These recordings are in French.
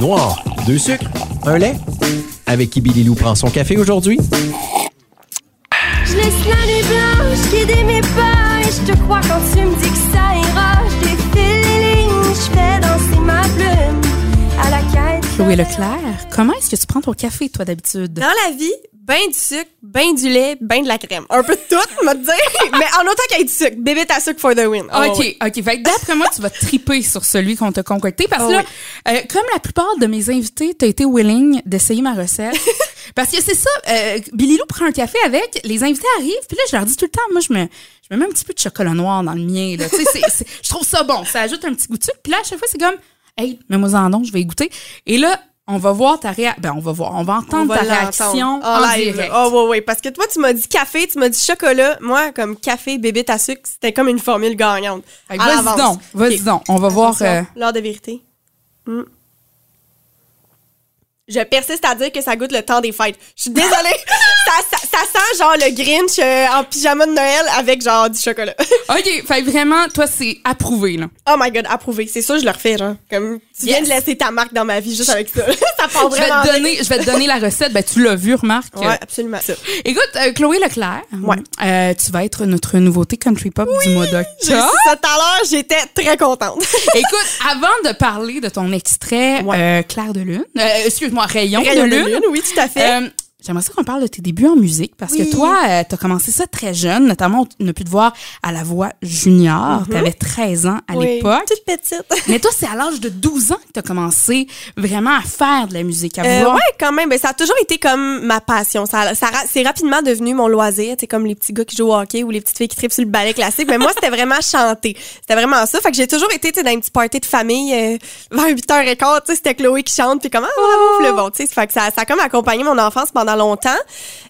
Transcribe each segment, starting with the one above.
Noir, deux sucres, un lait. Avec qui Billy Lou prend son café aujourd'hui? Je laisse la nuit blanche guider mes pas et je te crois quand tu me dis que ça ira. Je défile les lignes, je fais danser ma plume à la quête. Chloé Leclerc, comment est-ce que tu prends ton café, toi, d'habitude? Dans la vie, ben du sucre, ben du lait, ben de la crème. Un peu de tout, me dire. Mais en autant qu'il y ait du sucre. Bébé ta sucre for the win. Oh, OK, ouais. OK. Fait que d'après moi, tu vas triper sur celui qu'on t'a concocté. Parce que Oh là, euh, comme la plupart de mes invités, tu as été willing d'essayer ma recette. parce que c'est ça, euh, Billy Lou prend un café avec, les invités arrivent, puis là, je leur dis tout le temps, moi, je me, je me mets un petit peu de chocolat noir dans le mien. Là. Tu sais, c'est- c'est- je trouve ça bon. Ça ajoute un petit goût de sucre. Puis là, à chaque fois, c'est comme, hey, mets-moi en don, je vais y goûter. Et là, on va voir ta réaction. Ben, on va voir. On va entendre On va ta réaction En en live. direct. Oh, ouais, ouais. Parce que toi, tu m'as dit café, tu m'as dit chocolat. Moi, comme café, bébé ta sucre, c'était comme une formule gagnante. À Vas-y donc, vas-y donc. On va voir. Euh, L'heure de vérité. Hmm. Je persiste à dire que ça goûte le temps des fêtes. Je suis désolée. ça, ça, ça sent genre le Grinch euh, en pyjama de Noël avec genre du chocolat. OK, fait vraiment, toi, c'est approuvé, là. oh my god, approuvé. C'est ça, je le refais, genre. Comme, tu viens Yes. de laisser ta marque dans ma vie juste avec ça. ça part Je vais, vraiment te donner, je vais te donner la recette. Ben, tu l'as vu, remarque. Ouais, absolument. Ça. Écoute, euh, Chloé Leclerc, Ouais. euh, tu vas être notre nouveauté country pop du mois d'octobre. ça tout à l'heure, j'étais très contente. Écoute, avant de parler de ton extrait Ouais. euh, Clair de lune, excuse-moi, Rayon, Rayon de lune, oui, tout à fait. Euh, J'aimerais ça qu'on parle de tes débuts en musique parce Oui. que toi, euh, t'as commencé ça très jeune, notamment on a pu te voir à la voix junior. T'avais 13 ans à. Oui, l'époque. Toute petite. Mais toi, c'est à l'âge de 12 ans que t'as commencé vraiment à faire de la musique, à Euh, vouloir ouais, quand même. Ben, ça a toujours été comme ma passion. Ça, ça c'est rapidement devenu mon loisir. C'est comme les petits gars qui jouent au hockey ou les petites filles qui tripent sur le ballet classique. Mais moi, c'était vraiment chanter. C'était vraiment ça. Fait que j'ai toujours été tu sais, dans une petite party de famille euh, vers 8h15. tu sais, C'était Chloé qui chante. Puis comment, ah, bravo, le bon. tu sais. Fait que ça, ça a comme accompagné mon enfance pendant longtemps.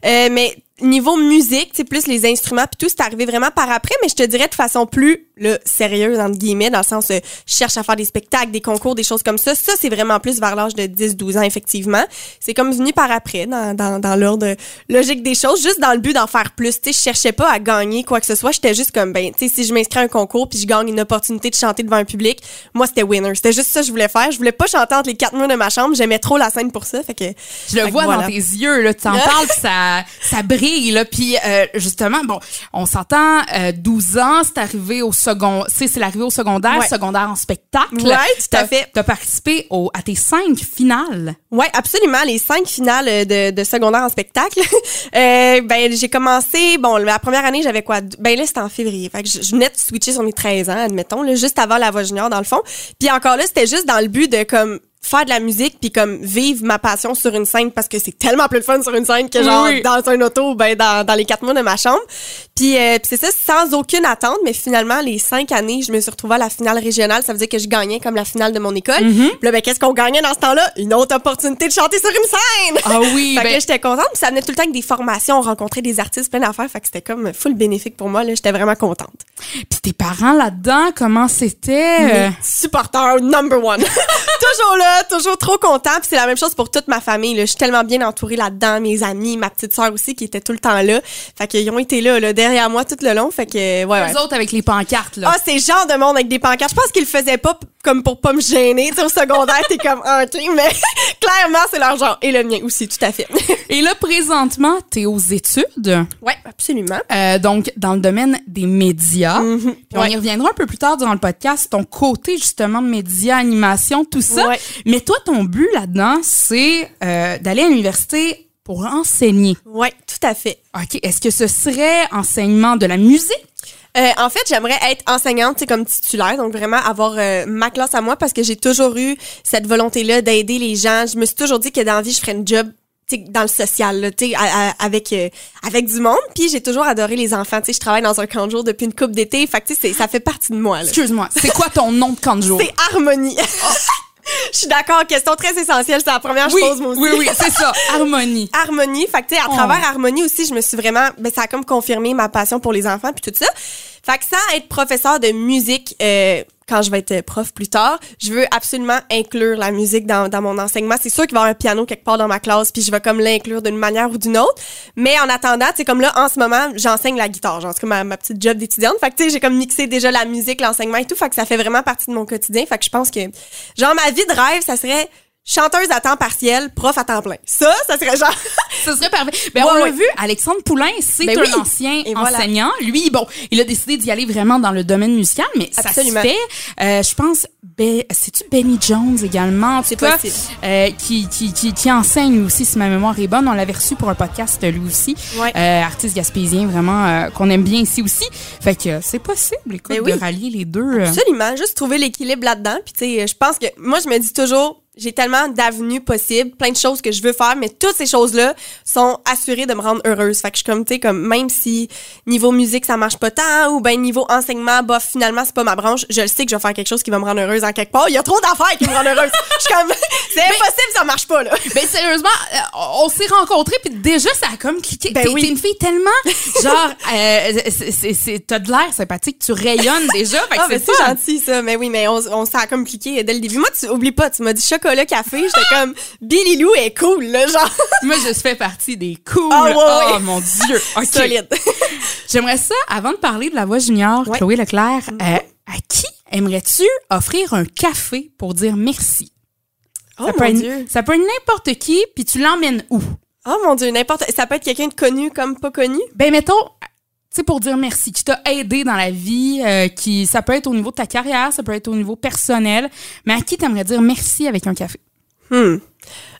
Euh, mais niveau musique, c'est plus les instruments puis tout, c'est arrivé vraiment par après, mais je te dirais de façon plus le sérieuse entre guillemets dans le sens euh, je cherche à faire des spectacles, des concours, des choses comme ça. Ça c'est vraiment plus vers l'âge de 10-12 ans effectivement. C'est comme venu par après dans, dans, dans l'ordre logique des choses, juste dans le but d'en faire plus. Tu sais, je cherchais pas à gagner quoi que ce soit, j'étais juste comme ben tu sais si je m'inscris à un concours puis je gagne une opportunité de chanter devant un public, moi c'était winner. C'était juste ça que je voulais faire. Je voulais pas chanter entre les quatre murs de ma chambre, j'aimais trop la scène pour ça, fait que Je le vois voilà. dans tes yeux, là, tu en parles, ça, ça brille, là. Puis euh, justement, bon, on s'entend, euh, 12 ans, c'est arrivé au second, c'est l'arrivée au secondaire, Ouais. secondaire en spectacle. Ouais, tout à fait. T'as participé au, à tes cinq finales. Ouais, absolument. Les cinq finales euh, de, de secondaire en spectacle. euh, ben, j'ai commencé, bon, la première année, j'avais quoi? Ben là, c'était en février. Fait que je, je venais de switcher sur mes 13 ans, admettons, là, juste avant la voix junior, dans le fond. Puis encore là, c'était juste dans le but de, comme, faire de la musique puis comme vivre ma passion sur une scène parce que c'est tellement plus de fun sur une scène que genre Oui. dans un auto ben dans, dans les quatre mois de ma chambre puis euh, c'est ça sans aucune attente mais finalement les cinq années je me suis retrouvée à la finale régionale ça veut dire que je gagnais comme la finale de mon école puis là ben qu'est-ce qu'on gagnait dans ce temps-là? Une autre opportunité de chanter sur une scène Ah oui, fait que ben- là, j'étais contente. Puis ça venait tout le temps avec des formations, on rencontrait des artistes, plein d'affaires. Fait que c'était comme full bénéfique pour moi. Là, j'étais vraiment contente. Puis tes parents là-dedans, comment c'était? Mes supporters number one. toujours là, toujours trop content. Puis c'est la même chose pour toute ma famille. Là. Je suis tellement bien entourée là-dedans. Mes amis, ma petite sœur aussi qui était tout le temps là. Fait qu'ils ont été là, là, derrière moi tout le long. Fait que, ouais, ouais. Eux autres avec les pancartes, là. Ah, c'est le genre de monde avec des pancartes. Je pense qu'ils le faisaient pas comme pour pas me gêner. Tu sais, au secondaire, t'es comme, ah, ok, mais clairement, c'est leur genre. Et le mien aussi, tout à fait. Et là, présentement, t'es aux études? ouais, absolument. Euh, donc, dans le domaine des médias. Puis on Ouais. y reviendra un peu plus tard dans le podcast, ton côté justement de médias, animation, tout ça. Ouais. Mais toi, ton but là-dedans, c'est euh, d'aller à l'université pour enseigner. Ouais, tout à fait. OK. Est-ce que ce serait enseignement de la musique? Euh, en fait, j'aimerais être enseignante, c'est comme titulaire, donc vraiment avoir euh, ma classe à moi parce que j'ai toujours eu cette volonté-là d'aider les gens. Je me suis toujours dit que dans la vie, je ferais une job tu sais, dans le social, là, tu sais, à- à- avec euh, avec du monde. Puis j'ai toujours adoré les enfants. Tu sais, je travaille dans un camp de jour depuis une coupe d'été. Fait que tu sais, c'est- ça fait partie de moi. là. Excuse-moi, c'est quoi ton nom de camp de jour? C'est harmonie. Je suis d'accord. Question très essentielle. C'est la première oui, je pose moi aussi. oui, oui, c'est ça, harmonie. Harmonie. Fait que, tu sais, à Oh. travers Harmonie aussi, je me suis vraiment, ben, ça a comme confirmé ma passion pour les enfants puis tout ça. Fait que sans être professeur de musique euh, quand je vais être prof plus tard, je veux absolument inclure la musique dans, mon enseignement. C'est sûr qu'il va y avoir un piano quelque part dans ma classe, puis je vais comme l'inclure d'une manière ou d'une autre. Mais en attendant, sais, comme là, en ce moment, j'enseigne la guitare. Genre, c'est comme ma, ma petite job d'étudiante. Fait que, tu sais, j'ai comme mixé déjà la musique, l'enseignement et tout. Fait que ça fait vraiment partie de mon quotidien. Fait que je pense que, genre, ma vie de rêve, ça serait chanteuse à temps partiel, prof à temps plein. Ça, ça serait genre... Ce serait parfait. Ben, Ouais, on l'a ouais. vu, Alexandre Poulain, c'est Ben un oui. ancien Et voilà. enseignant. Lui, bon, il a décidé d'y aller vraiment dans le domaine musical, mais Absolument. ça se fait. Euh, je pense, ben, c'est-tu Benny Jones également? C'est possible. euh, qui, qui, qui, qui enseigne aussi, si ma mémoire est bonne. On l'avait reçu pour un podcast, lui aussi. Ouais. Euh, artiste gaspésien, vraiment, euh, qu'on aime bien ici aussi. Fait que c'est possible, écoute, Ben oui. de rallier les deux. euh. Absolument, juste trouver l'équilibre là-dedans. Puis tu sais, je pense que moi je me dis toujours j'ai tellement d'avenues possibles, plein de choses que je veux faire, mais toutes ces choses-là sont assurées de me rendre heureuse. Fait que je suis comme tu sais comme même si niveau musique ça marche pas tant ou ben niveau enseignement bof finalement c'est pas ma branche, je le sais que je vais faire quelque chose qui va me rendre heureuse en quelque part. Il y a trop d'affaires qui me rendent heureuse. Je suis comme c'est impossible, ça marche pas là. Ben sérieusement, euh, on s'est rencontrés puis déjà ça a comme cliqué. Ben T'es oui. t'es une fille tellement genre euh, c'est- t'as de l'air sympathique, tu rayonnes déjà. Fait que Ah, mais c'est gentil, ça. Mais oui, mais on, on s'est comme cliqué dès le début. Moi, tu oublie pas, tu m'as dit chocolat, café. J'étais comme, Billy Lou est cool, là, genre. Moi je fais partie des cool. Ouais, oh ouais. mon dieu. Ok. Solide. J'aimerais ça avant de parler de la voix junior, Ouais. Chloé Leclerc. euh, à qui aimerais-tu offrir un café pour dire merci? Oh, ça, peut mon être, Dieu. ça peut être n'importe qui, puis tu l'emmènes où? Oh, mon Dieu, n'importe. Ça peut être quelqu'un de connu comme pas connu? Ben, mettons, tu sais, pour dire merci, qui t'a aidé dans la vie, euh, qui, ça peut être au niveau de ta carrière, ça peut être au niveau personnel, mais à qui t'aimerais dire merci avec un café? Hmm.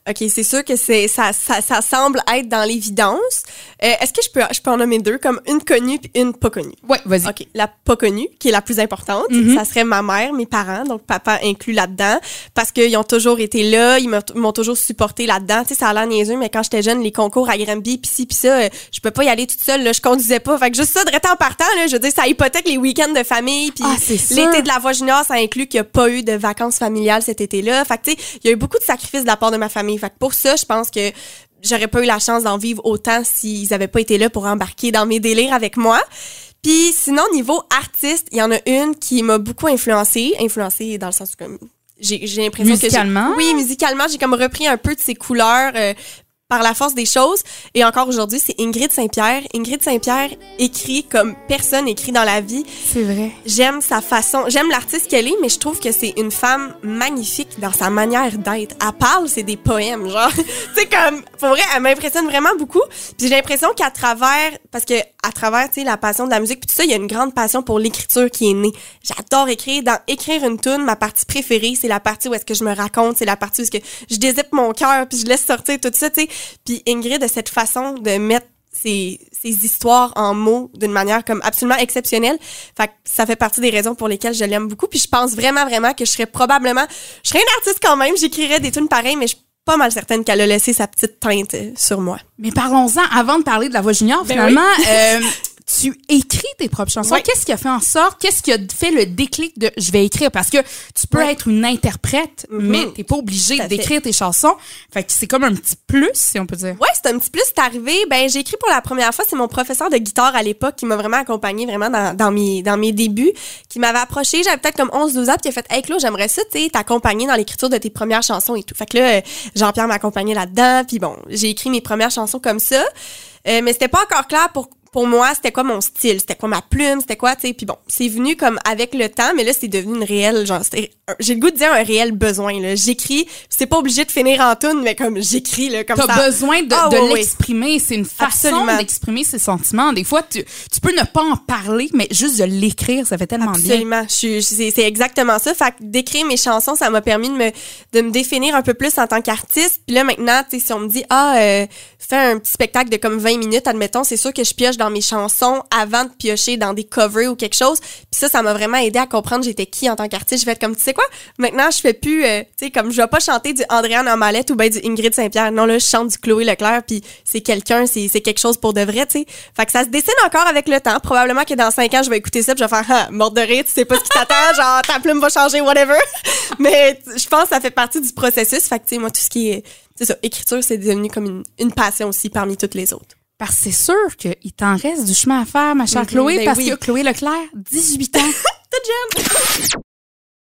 OK, c'est sûr que c'est ça, ça, ça semble être dans l'évidence. Euh, Est-ce que je peux, je peux en nommer deux, comme une connue puis une pas connue? Ouais, vas-y. OK, la pas connue, qui est la plus importante, Mhm. ça serait ma mère, mes parents, donc papa inclus là-dedans, parce qu'ils ont toujours été là, ils m'ont- m'ont toujours supporté là-dedans. Tu sais, ça a l'air niaiseux, mais quand j'étais jeune, les concours à Granby, pis ci, pis ça, euh, je peux pas y aller toute seule, là, je conduisais pas. Fait que juste ça, de en partant, là, je veux dire, ça hypothèque les week-ends de famille, puis Ah, l'été de la voix junior, ça inclut qu'il y a pas eu de vacances familiales cet été-là. Fait que, tu sais, il y a eu beaucoup de sacrifices de la part de ma famille. Fait que pour ça, je pense que j'aurais pas eu la chance d'en vivre autant s'ils avaient pas été là pour embarquer dans mes délires avec moi. Puis sinon, niveau artiste, il y en a une qui m'a beaucoup influencée. Influencée dans le sens comme... J'ai l'impression que... Musicalement? Oui, musicalement, j'ai comme repris un peu de ses couleurs... euh, par la force des choses. Et encore aujourd'hui, c'est Ingrid Saint-Pierre. Ingrid Saint-Pierre écrit comme personne écrit dans la vie. C'est vrai. J'aime sa façon, j'aime l'artiste qu'elle est, mais je trouve que c'est une femme magnifique dans sa manière d'être. Elle parle, c'est des poèmes, genre. tu sais, comme, pour vrai, elle m'impressionne vraiment beaucoup. Puis j'ai l'impression qu'à travers, parce que à travers, tu sais, la passion de la musique, puis tout ça, il y a une grande passion pour l'écriture qui est née. J'adore écrire. Dans écrire une tune, ma partie préférée, c'est la partie où est-ce que je me raconte, c'est la partie où est-ce que je dézippe mon cœur, puis je laisse sortir tout ça, tu sais. Puis Ingrid a cette façon de mettre ses, ses histoires en mots d'une manière comme absolument exceptionnelle. Fait que ça fait partie des raisons pour lesquelles je l'aime beaucoup. Puis je pense vraiment, vraiment que je serais probablement... Je serais une artiste quand même, j'écrirais des tunes pareilles, mais je suis pas mal certaine qu'elle a laissé sa petite teinte euh, sur moi. Mais parlons-en, avant de parler de la voix junior, Ben finalement, euh, tu écris tes propres chansons. Ouais. Qu'est-ce qui a fait en sorte, qu'est-ce qui a fait le déclic de je vais écrire? Parce que tu peux Ouais. être une interprète, Mhm. mais t'es pas obligé d'écrire tes chansons. Fait que c'est comme un petit plus, si on peut dire. Ouais, c'est un petit plus, c'est arrivé. Ben, j'ai écrit pour la première fois. C'est mon professeur de guitare à l'époque qui m'a vraiment accompagné vraiment dans, dans mes, dans mes débuts, qui m'avait approché. J'avais peut-être comme 11-12 ans, puis qui a fait, hey, Claude, j'aimerais ça, tu t'accompagner dans l'écriture de tes premières chansons et tout. Fait que là, Jean-Pierre m'accompagnait là-dedans, puis bon, j'ai écrit mes premières chansons comme ça. Euh, mais c'était pas encore clair pour pour moi, c'était quoi mon style, c'était quoi ma plume, c'était quoi, tu sais, puis bon, c'est venu comme avec le temps, mais là c'est devenu une réelle, genre, j'ai le goût de dire un réel besoin là. J'écris, c'est pas obligé de finir en tune, mais comme j'écris là, comme T'as ça. besoin de, Ah, de l'exprimer. C'est une façon Absolument. d'exprimer ses sentiments. Des fois, tu, tu peux ne pas en parler, mais juste de l'écrire, ça fait tellement bien. Absolument. Suis, c'est, c'est exactement ça. Fait que d'écrire mes chansons, ça m'a permis de me, de me définir un peu plus en tant qu'artiste. Puis là, maintenant, tu sais, si on me dit, ah, euh, fais un petit spectacle de comme 20 minutes, admettons, c'est sûr que je pioche dans mes chansons avant de piocher dans des covers ou quelque chose. Puis ça, ça m'a vraiment aidé à comprendre j'étais qui en tant qu'artiste. Je vais être comme, tu sais quoi, maintenant, je fais plus, euh, tu sais, comme je vais pas chanter du Andréane Amalette ou ben du Ingrid Saint-Pierre. Non, là, je chante du Chloé Leclerc, puis c'est quelqu'un, c'est, c'est quelque chose pour de vrai, tu sais. Fait que ça se dessine encore avec le temps. Probablement que dans cinq ans, je vais écouter ça, puis je vais faire, ah, morte de rire, tu sais pas ce qui t'attend, genre, ta plume va changer, whatever. Mais je pense que ça fait partie du processus. Fait que, tu sais, moi, tout ce qui est, c'est ça, écriture, c'est devenu comme une passion aussi parmi toutes les autres. Parce que c'est sûr qu'il t'en reste du chemin à faire, ma chère Mhm, Chloé, ben parce oui. que Chloé Leclerc, 18 ans.